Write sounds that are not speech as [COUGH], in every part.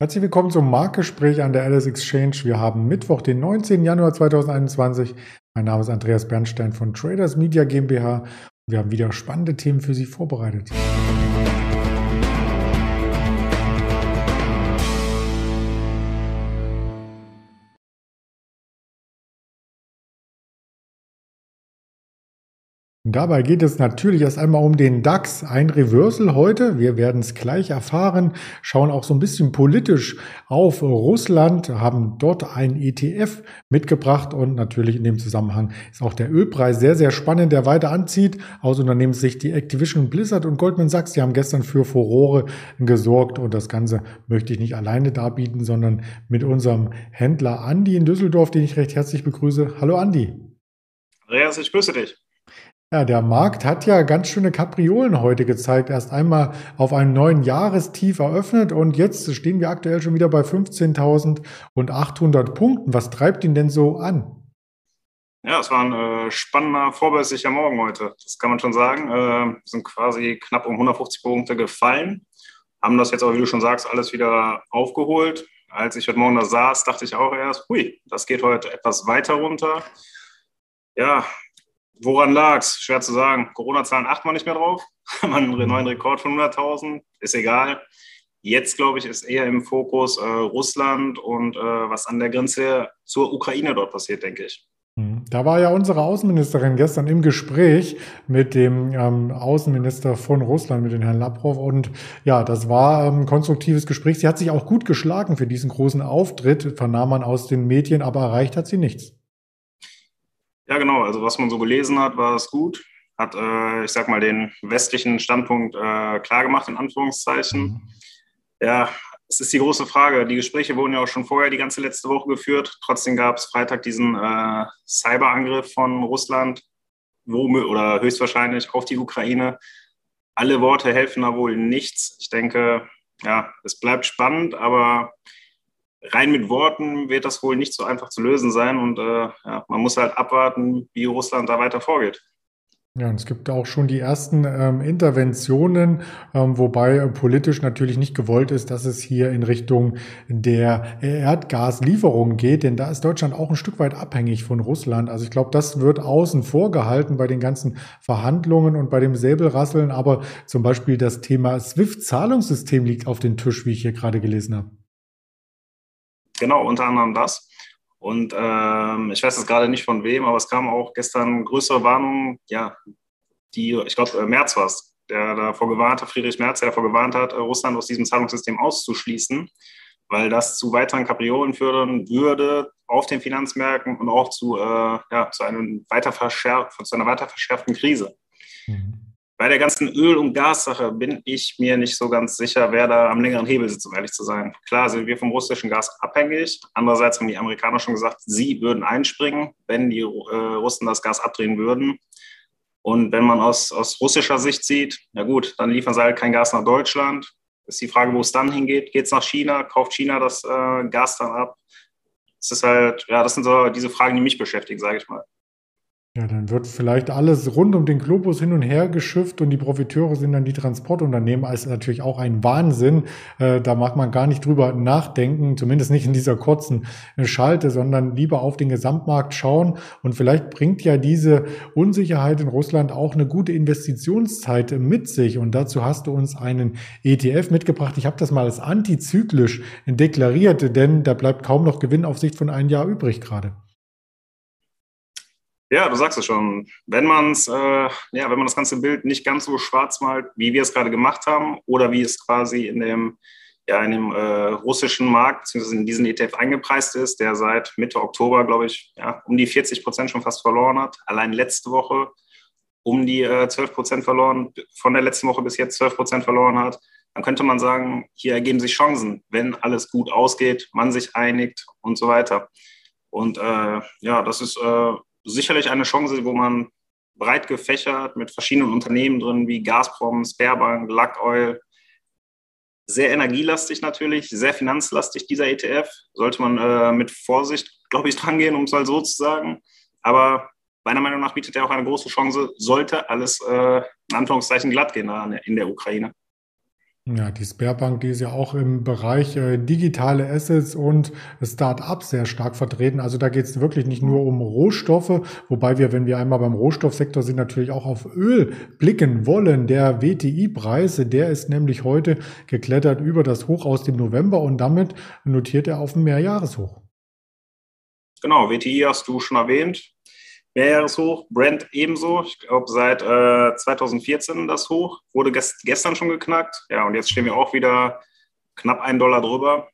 Herzlich willkommen zum Marktgespräch an der Alice Exchange. Wir haben Mittwoch, den 19. Januar 2021. Mein Name ist Andreas Bernstein von Traders Media GmbH. Wir haben wieder spannende Themen für Sie vorbereitet. Dabei geht es natürlich erst einmal um den DAX. Ein Reversal heute. Wir werden es gleich erfahren. Schauen auch so ein bisschen politisch auf Russland, haben dort ein ETF mitgebracht und natürlich in dem Zusammenhang ist auch der Ölpreis sehr, sehr spannend, der weiter anzieht. Aus Unternehmenssicht die Activision Blizzard und Goldman Sachs, die haben gestern für Furore gesorgt und das Ganze möchte ich nicht alleine darbieten, sondern mit unserem Händler Andi in Düsseldorf, den ich recht herzlich begrüße. Hallo Andi. Andreas, ich grüße dich. Ja, der Markt hat ja ganz schöne Kapriolen heute gezeigt. Erst einmal auf einem neuen Jahrestief eröffnet und jetzt stehen wir aktuell schon wieder bei 15.800 Punkten. Was treibt ihn denn so an? Ja, es war ein äh, spannender, vorbörslicher Morgen heute. Das kann man schon sagen. Äh, sind quasi knapp um 150 Punkte gefallen. Haben das jetzt aber, wie du schon sagst, alles wieder aufgeholt. Als ich heute Morgen da saß, dachte ich auch erst, hui, das geht heute etwas weiter runter. Ja, Woran lag es? Schwer zu sagen. Corona-Zahlen achten wir nicht mehr drauf. [LAUGHS] Haben einen neuen Rekord von 100.000. Ist egal. Jetzt, glaube ich, ist eher im Fokus äh, Russland und äh, was an der Grenze zur Ukraine dort passiert, denke ich. Mhm. Da war ja unsere Außenministerin gestern im Gespräch mit dem ähm, Außenminister von Russland, mit dem Herrn Lavrov. Und ja, das war ein ähm, konstruktives Gespräch. Sie hat sich auch gut geschlagen für diesen großen Auftritt, vernahm man aus den Medien, aber erreicht hat sie nichts. Ja, genau. Also was man so gelesen hat, war es gut. Hat, äh, ich sag mal, den westlichen Standpunkt äh, klargemacht, in Anführungszeichen. Mhm. Ja, es ist die große Frage. Die Gespräche wurden ja auch schon vorher die ganze letzte Woche geführt. Trotzdem gab es Freitag diesen äh, Cyberangriff von Russland, wo, oder höchstwahrscheinlich auf die Ukraine. Alle Worte helfen da wohl nichts. Ich denke, ja, es bleibt spannend, aber rein mit Worten wird das wohl nicht so einfach zu lösen sein. Und äh, ja, man muss halt abwarten, wie Russland da weiter vorgeht. Ja, und es gibt auch schon die ersten ähm, Interventionen, ähm, wobei äh, politisch natürlich nicht gewollt ist, dass es hier in Richtung der Erdgaslieferungen geht, denn da ist Deutschland auch ein Stück weit abhängig von Russland. Also ich glaube, das wird außen vor gehalten bei den ganzen Verhandlungen und bei dem Säbelrasseln, aber zum Beispiel das Thema SWIFT-Zahlungssystem liegt auf dem Tisch, wie ich hier gerade gelesen habe. Genau, unter anderem das. Und ähm, ich weiß jetzt gerade nicht von wem, aber es kam auch gestern größere Warnungen, ja, die, ich glaube, äh, Merz war es, der davor gewarnt hat, Friedrich Merz, der davor gewarnt hat, äh, Russland aus diesem Zahlungssystem auszuschließen, weil das zu weiteren Kapriolen führen würde auf den Finanzmärkten und auch zu, äh, ja, zu, einem weiter zu einer weiter verschärften Krise. Mhm. Bei der ganzen Öl- und Gassache bin ich mir nicht so ganz sicher, wer da am längeren Hebel sitzt, um ehrlich zu sein. Klar sind wir vom russischen Gas abhängig. Andererseits haben die Amerikaner schon gesagt, sie würden einspringen, wenn die äh, Russen das Gas abdrehen würden. Und wenn man aus, aus russischer Sicht sieht, ja gut, dann liefern sie halt kein Gas nach Deutschland. Ist die Frage, wo es dann hingeht. Geht es nach China? Kauft China das äh, Gas dann ab? Das ist halt, ja, das sind so diese Fragen, die mich beschäftigen, sage ich mal. Ja, dann wird vielleicht alles rund um den Globus hin und her geschifft und die Profiteure sind dann die Transportunternehmen. Also natürlich auch ein Wahnsinn. Äh, da mag man gar nicht drüber nachdenken, zumindest nicht in dieser kurzen Schalte, sondern lieber auf den Gesamtmarkt schauen. Und vielleicht bringt ja diese Unsicherheit in Russland auch eine gute Investitionszeit mit sich. Und dazu hast du uns einen ETF mitgebracht. Ich habe das mal als antizyklisch deklariert, denn da bleibt kaum noch Gewinn auf Sicht von einem Jahr übrig gerade. Ja, du sagst es schon. Wenn man es, äh, ja, wenn man das ganze Bild nicht ganz so schwarz malt, wie wir es gerade gemacht haben, oder wie es quasi in dem, ja, in dem äh, russischen Markt, beziehungsweise in diesen ETF eingepreist ist, der seit Mitte Oktober, glaube ich, ja, um die 40 Prozent schon fast verloren hat. Allein letzte Woche um die äh, 12 Prozent verloren, von der letzten Woche bis jetzt 12 Prozent verloren hat, dann könnte man sagen, hier ergeben sich Chancen, wenn alles gut ausgeht, man sich einigt und so weiter. Und äh, ja, das ist äh, sicherlich eine Chance, wo man breit gefächert mit verschiedenen Unternehmen drin, wie Gazprom, Sparebank, Luckoil. Sehr energielastig natürlich, sehr finanzlastig dieser ETF. Sollte man äh, mit Vorsicht, glaube ich, drangehen, um es mal so zu sagen. Aber meiner Meinung nach bietet er auch eine große Chance, sollte alles äh, in Anführungszeichen glatt gehen in der Ukraine. Ja, die Sperrbank, die ist ja auch im Bereich äh, digitale Assets und Start-ups sehr stark vertreten. Also da geht es wirklich nicht nur um Rohstoffe, wobei wir, wenn wir einmal beim Rohstoffsektor sind, natürlich auch auf Öl blicken wollen. Der WTI-Preis, der ist nämlich heute geklettert über das Hoch aus dem November und damit notiert er auf ein Mehrjahreshoch. Genau, WTI hast du schon erwähnt. Mehrjahreshoch, Brent ebenso. Ich glaube, seit äh, 2014 das Hoch. Wurde gest gestern schon geknackt. Ja, und jetzt stehen wir auch wieder knapp einen Dollar drüber.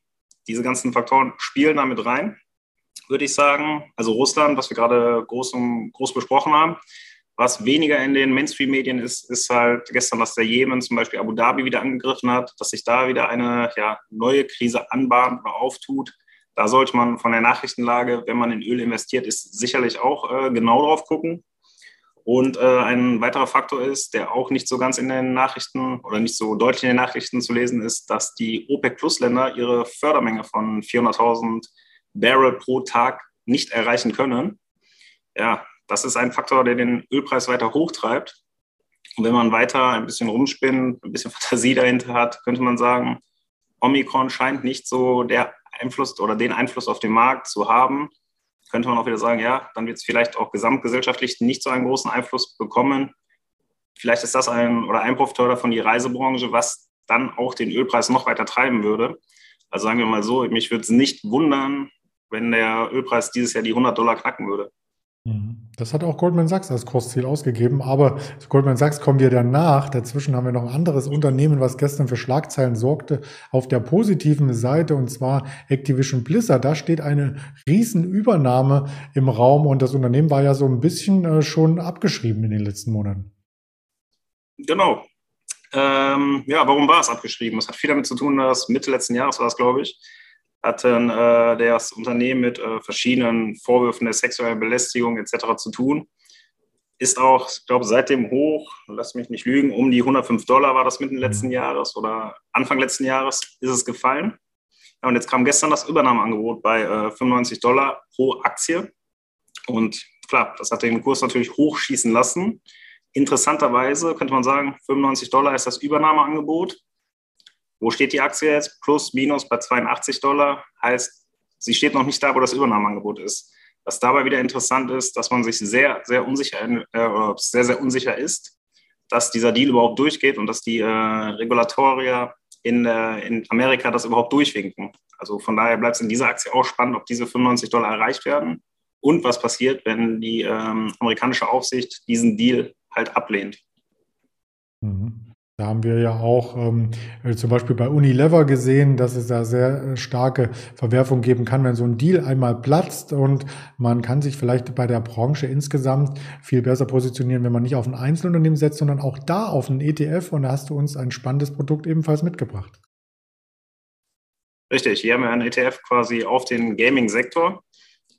Diese ganzen Faktoren spielen damit rein, würde ich sagen. Also Russland, was wir gerade groß, groß besprochen haben. Was weniger in den Mainstream-Medien ist, ist halt gestern, dass der Jemen zum Beispiel Abu Dhabi wieder angegriffen hat, dass sich da wieder eine ja, neue Krise anbahnt oder auftut. Da sollte man von der Nachrichtenlage, wenn man in Öl investiert, ist sicherlich auch äh, genau drauf gucken. Und äh, ein weiterer Faktor ist, der auch nicht so ganz in den Nachrichten oder nicht so deutlich in den Nachrichten zu lesen ist, dass die OPEC-Plus-Länder ihre Fördermenge von 400.000 Barrel pro Tag nicht erreichen können. Ja, das ist ein Faktor, der den Ölpreis weiter hochtreibt. Und wenn man weiter ein bisschen rumspinnt, ein bisschen Fantasie dahinter hat, könnte man sagen, Omikron scheint nicht so der Einfluss oder den Einfluss auf den Markt zu haben, könnte man auch wieder sagen, ja, dann wird es vielleicht auch gesamtgesellschaftlich nicht so einen großen Einfluss bekommen. Vielleicht ist das ein oder ein Profiteur von die Reisebranche, was dann auch den Ölpreis noch weiter treiben würde. Also sagen wir mal so, mich würde es nicht wundern, wenn der Ölpreis dieses Jahr die 100 Dollar knacken würde. Mhm. Das hat auch Goldman Sachs als Kostziel ausgegeben, aber zu Goldman Sachs kommen wir danach. Dazwischen haben wir noch ein anderes Unternehmen, was gestern für Schlagzeilen sorgte, auf der positiven Seite, und zwar Activision Blizzard. Da steht eine Riesenübernahme im Raum und das Unternehmen war ja so ein bisschen äh, schon abgeschrieben in den letzten Monaten. Genau. Ähm, ja, warum war es abgeschrieben? Es hat viel damit zu tun, dass Mitte letzten Jahres war es, glaube ich, hatten äh, das Unternehmen mit äh, verschiedenen Vorwürfen der sexuellen Belästigung etc. zu tun. Ist auch, ich glaube, seit dem Hoch, lass mich nicht lügen, um die 105 Dollar war das mitten letzten mhm. Jahres oder Anfang letzten Jahres ist es gefallen. Ja, und jetzt kam gestern das Übernahmeangebot bei äh, 95 Dollar pro Aktie. Und klar, das hat den Kurs natürlich hochschießen lassen. Interessanterweise könnte man sagen, 95 Dollar ist das Übernahmeangebot. Wo steht die Aktie jetzt? Plus, minus bei 82 Dollar. Heißt, sie steht noch nicht da, wo das Übernahmeangebot ist. Was dabei wieder interessant ist, dass man sich sehr, sehr unsicher, äh, sehr, sehr unsicher ist, dass dieser Deal überhaupt durchgeht und dass die äh, Regulatoria in, äh, in Amerika das überhaupt durchwinken. Also von daher bleibt es in dieser Aktie auch spannend, ob diese 95 Dollar erreicht werden und was passiert, wenn die ähm, amerikanische Aufsicht diesen Deal halt ablehnt. Mhm. Da haben wir ja auch ähm, zum Beispiel bei Unilever gesehen, dass es da sehr äh, starke Verwerfung geben kann, wenn so ein Deal einmal platzt und man kann sich vielleicht bei der Branche insgesamt viel besser positionieren, wenn man nicht auf ein Einzelunternehmen setzt, sondern auch da auf einen ETF und da hast du uns ein spannendes Produkt ebenfalls mitgebracht. Richtig, hier haben wir einen ETF quasi auf den Gaming-Sektor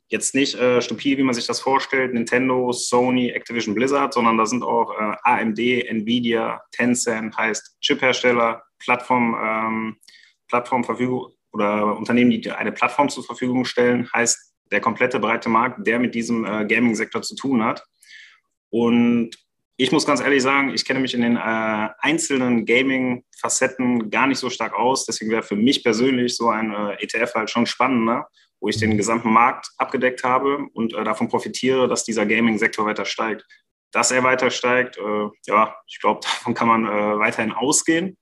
jetzt nicht äh, stupid, wie man sich das vorstellt, Nintendo, Sony, Activision Blizzard, sondern da sind auch äh, AMD, Nvidia, Tencent, heißt Chiphersteller, Plattform, ähm, Plattformverfügung oder Unternehmen, die eine Plattform zur Verfügung stellen, heißt der komplette breite Markt, der mit diesem äh, Gaming-Sektor zu tun hat. Und ich muss ganz ehrlich sagen, ich kenne mich in den äh, einzelnen Gaming-Facetten gar nicht so stark aus. Deswegen wäre für mich persönlich so ein äh, ETF halt schon spannender wo ich den gesamten Markt abgedeckt habe und äh, davon profitiere, dass dieser Gaming-Sektor weiter steigt. Dass er weiter steigt, äh, ja, ich glaube, [LAUGHS] davon kann man äh, weiterhin ausgehen.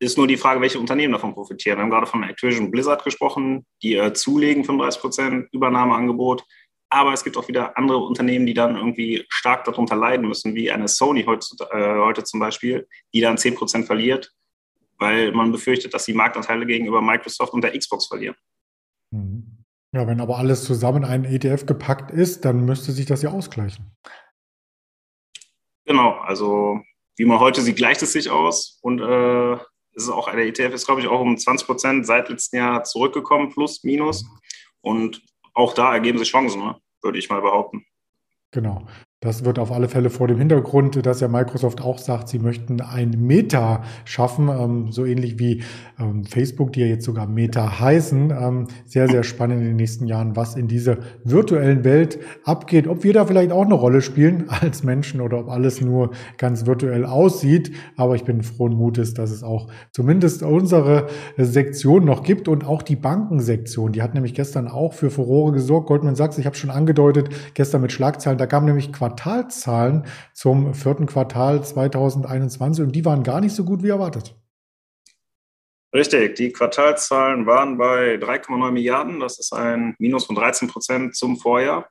Ist nur die Frage, welche Unternehmen davon profitieren. Wir haben gerade von Activision Blizzard gesprochen, die äh, zulegen 35 Prozent Übernahmeangebot. Aber es gibt auch wieder andere Unternehmen, die dann irgendwie stark darunter leiden müssen, wie eine Sony heute, äh, heute zum Beispiel, die dann 10 Prozent verliert, weil man befürchtet, dass die Marktanteile gegenüber Microsoft und der Xbox verlieren. Mhm. Ja, wenn aber alles zusammen in einen ETF gepackt ist, dann müsste sich das ja ausgleichen. Genau, also wie man heute sieht, gleicht es sich aus. Und äh, es ist auch, der ETF ist, glaube ich, auch um 20 Prozent seit letztem Jahr zurückgekommen, plus, minus. Und auch da ergeben sich Chancen, ne? würde ich mal behaupten. Genau. Das wird auf alle Fälle vor dem Hintergrund, dass ja Microsoft auch sagt, sie möchten ein Meta schaffen, ähm, so ähnlich wie ähm, Facebook, die ja jetzt sogar Meta heißen. Ähm, sehr, sehr spannend in den nächsten Jahren, was in dieser virtuellen Welt abgeht. Ob wir da vielleicht auch eine Rolle spielen [LAUGHS] als Menschen oder ob alles nur ganz virtuell aussieht. Aber ich bin frohen Mutes, dass es auch zumindest unsere Sektion noch gibt und auch die Bankensektion. Die hat nämlich gestern auch für Furore gesorgt. Goldman Sachs, ich habe schon angedeutet, gestern mit Schlagzeilen, da kamen nämlich Quartalzahlen zum vierten Quartal 2021 und die waren gar nicht so gut wie erwartet. Richtig, die Quartalzahlen waren bei 3,9 Milliarden. Das ist ein Minus von 13 Prozent zum Vorjahr.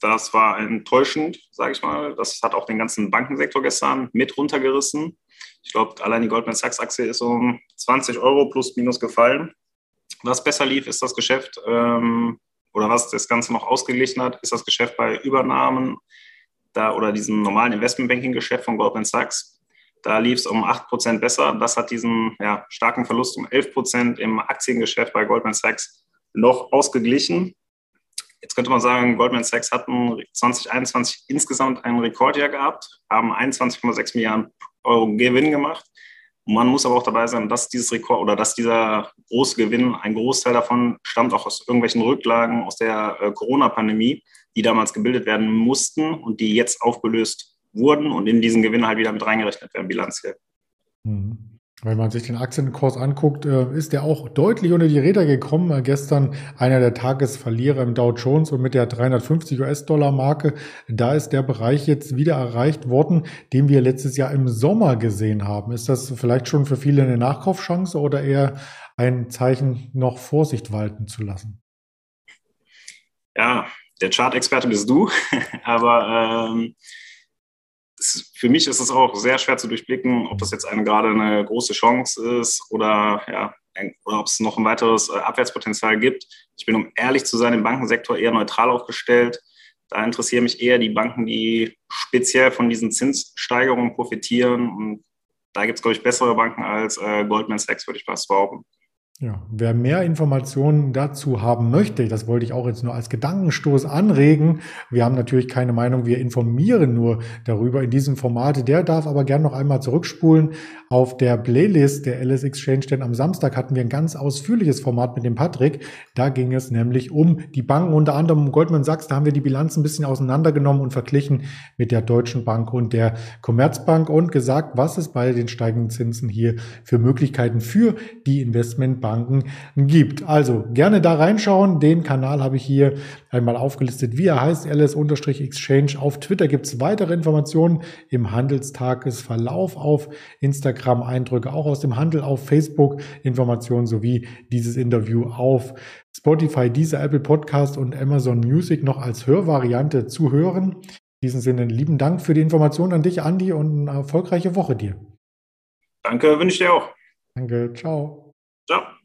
Das war enttäuschend, sage ich mal. Das hat auch den ganzen Bankensektor gestern mit runtergerissen. Ich glaube, allein die Goldman Sachs-Aktie ist um 20 Euro plus minus gefallen. Was besser lief, ist das Geschäft, ähm, oder was das Ganze noch ausgeglichen hat, ist das Geschäft bei Übernahmen da, oder diesem normalen Investmentbanking-Geschäft von Goldman Sachs. Da lief es um 8% besser. Das hat diesen ja, starken Verlust um 11% im Aktiengeschäft bei Goldman Sachs noch ausgeglichen. Jetzt könnte man sagen, Goldman Sachs hatten 2021 insgesamt ein Rekordjahr gehabt, haben 21,6 Milliarden Euro Gewinn gemacht. man muss aber auch dabei sein, dass dieses Rekord oder dass dieser große Gewinn, ein Großteil davon stammt auch aus irgendwelchen Rücklagen aus der äh, Corona-Pandemie, die damals gebildet werden mussten und die jetzt aufgelöst wurden und in diesen Gewinn halt wieder mit reingerechnet werden, bilanziell. Mhm. Wenn man sich den Aktienkurs anguckt, äh, ist der auch deutlich unter die Räder gekommen. Äh, gestern einer der Tagesverlierer im Dow Jones und mit der 350 US-Dollar-Marke. Da ist der Bereich jetzt wieder erreicht worden, den wir letztes Jahr im Sommer gesehen haben. Ist das vielleicht schon für viele eine Nachkaufchance oder eher ein Zeichen, noch Vorsicht walten zu lassen? Ja, der Chart-Experte bist du, [LAUGHS] aber ähm für mich ist es auch sehr schwer zu durchblicken, ob das jetzt eine, gerade eine große Chance ist oder, ja, oder ob es noch ein weiteres äh, Abwärtspotenzial gibt. Ich bin, um ehrlich zu sein, im Bankensektor eher neutral aufgestellt. Da interessieren mich eher die Banken, die speziell von diesen Zinssteigerungen profitieren. Und da gibt es, glaube ich, bessere Banken als äh, Goldman Sachs, würde ich fast behaupten. Ja, wer mehr Informationen dazu haben möchte, das wollte ich auch jetzt nur als Gedankenstoß anregen. Wir haben natürlich keine Meinung, wir informieren nur darüber in diesem Format. Der darf aber gern noch einmal zurückspulen auf der Playlist der LS Exchange, denn am Samstag hatten wir ein ganz ausführliches Format mit dem Patrick. Da ging es nämlich um die Banken, unter anderem um Goldman Sachs. Da haben wir die Bilanz ein bisschen auseinandergenommen und verglichen mit der Deutschen Bank und der Commerzbank und gesagt, was es bei den steigenden Zinsen hier für Möglichkeiten für die Investmentbank Banken gibt. Also gerne da reinschauen. Den Kanal habe ich hier einmal aufgelistet, wie er heißt, ls-exchange. Auf Twitter gibt es weitere Informationen im Handelstagesverlauf, auf Instagram Eindrücke auch aus dem Handel, auf Facebook Informationen sowie dieses Interview auf Spotify, dieser Apple Podcast und Amazon Music noch als Hörvariante zu hören. In diesem Sinne lieben Dank für die Information an dich, Andi, und eine erfolgreiche Woche dir. Danke, wünsche ich dir auch. Danke, ciao. Ciao.